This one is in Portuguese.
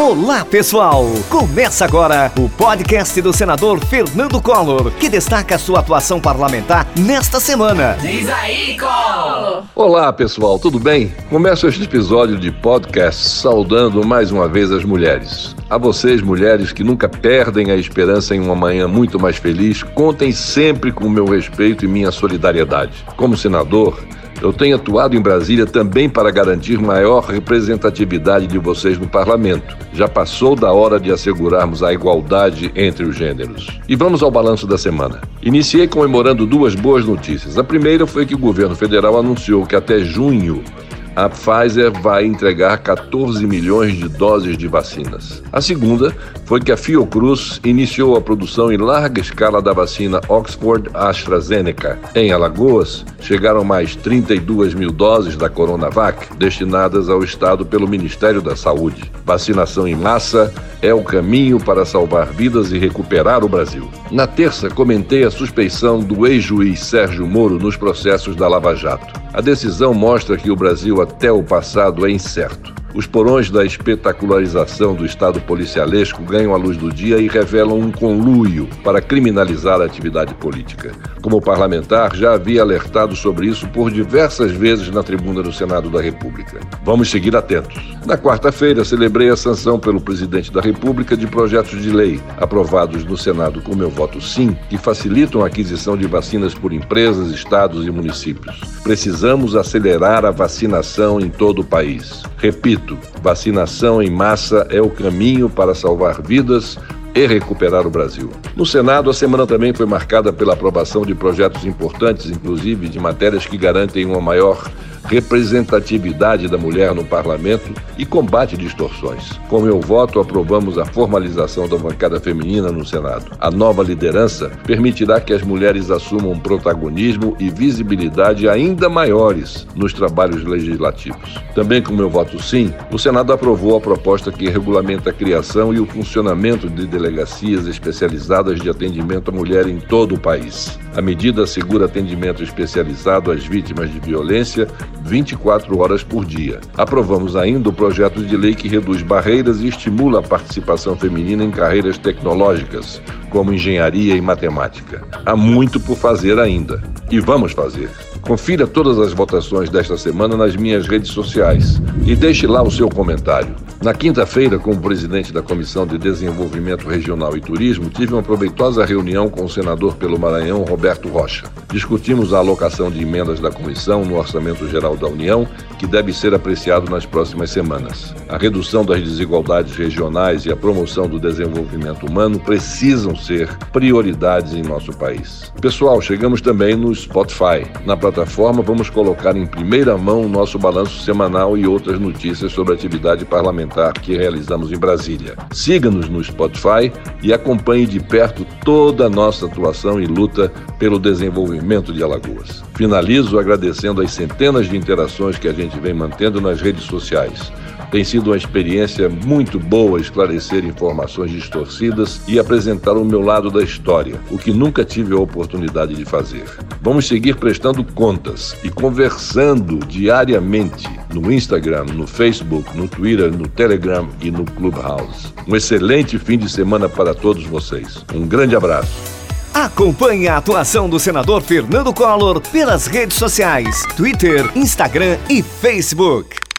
Olá, pessoal! Começa agora o podcast do senador Fernando Collor, que destaca sua atuação parlamentar nesta semana. Diz aí, Collor! Olá, pessoal, tudo bem? Começo este episódio de podcast saudando mais uma vez as mulheres. A vocês, mulheres que nunca perdem a esperança em uma manhã muito mais feliz, contem sempre com o meu respeito e minha solidariedade. Como senador, eu tenho atuado em Brasília também para garantir maior representatividade de vocês no parlamento. Já passou da hora de assegurarmos a igualdade entre os gêneros. E vamos ao balanço da semana. Iniciei comemorando duas boas notícias. A primeira foi que o governo federal anunciou que até junho a Pfizer vai entregar 14 milhões de doses de vacinas. A segunda foi que a Fiocruz iniciou a produção em larga escala da vacina Oxford AstraZeneca. Em Alagoas, chegaram mais 32 mil doses da Coronavac destinadas ao Estado pelo Ministério da Saúde. Vacinação em massa é o caminho para salvar vidas e recuperar o Brasil. Na terça, comentei a suspeição do ex-juiz Sérgio Moro nos processos da Lava Jato. A decisão mostra que o Brasil até o passado é incerto. Os porões da espetacularização do Estado policialesco ganham a luz do dia e revelam um conluio para criminalizar a atividade política. Como parlamentar, já havia alertado sobre isso por diversas vezes na tribuna do Senado da República. Vamos seguir atentos. Na quarta-feira, celebrei a sanção pelo presidente da República de projetos de lei aprovados no Senado com meu voto sim, que facilitam a aquisição de vacinas por empresas, estados e municípios. Precisamos acelerar a vacinação em todo o país. Repito, vacinação em massa é o caminho para salvar vidas e recuperar o Brasil. No Senado, a semana também foi marcada pela aprovação de projetos importantes, inclusive de matérias que garantem uma maior representatividade da mulher no parlamento e combate distorções. Com meu voto, aprovamos a formalização da bancada feminina no Senado. A nova liderança permitirá que as mulheres assumam protagonismo e visibilidade ainda maiores nos trabalhos legislativos. Também com meu voto sim, o Senado aprovou a proposta que regulamenta a criação e o funcionamento de delegacias especializadas de atendimento à mulher em todo o país. A medida assegura atendimento especializado às vítimas de violência 24 horas por dia. Aprovamos ainda o projeto de lei que reduz barreiras e estimula a participação feminina em carreiras tecnológicas, como engenharia e matemática. Há muito por fazer ainda. E vamos fazer. Confira todas as votações desta semana nas minhas redes sociais e deixe lá o seu comentário. Na quinta-feira, como presidente da Comissão de Desenvolvimento Regional e Turismo, tive uma proveitosa reunião com o senador pelo Maranhão, Roberto Rocha. Discutimos a alocação de emendas da comissão no Orçamento Geral da União, que deve ser apreciado nas próximas semanas. A redução das desigualdades regionais e a promoção do desenvolvimento humano precisam ser prioridades em nosso país. Pessoal, chegamos também no Spotify. Na plataforma, vamos colocar em primeira mão o nosso balanço semanal e outras notícias sobre a atividade que realizamos em Brasília. Siga-nos no Spotify e acompanhe de perto toda a nossa atuação e luta pelo desenvolvimento de Alagoas. Finalizo agradecendo as centenas de interações que a gente vem mantendo nas redes sociais. Tem sido uma experiência muito boa esclarecer informações distorcidas e apresentar o meu lado da história, o que nunca tive a oportunidade de fazer. Vamos seguir prestando contas e conversando diariamente no Instagram, no Facebook, no Twitter, no Telegram e no Clubhouse. Um excelente fim de semana para todos vocês. Um grande abraço. Acompanhe a atuação do senador Fernando Collor pelas redes sociais, Twitter, Instagram e Facebook.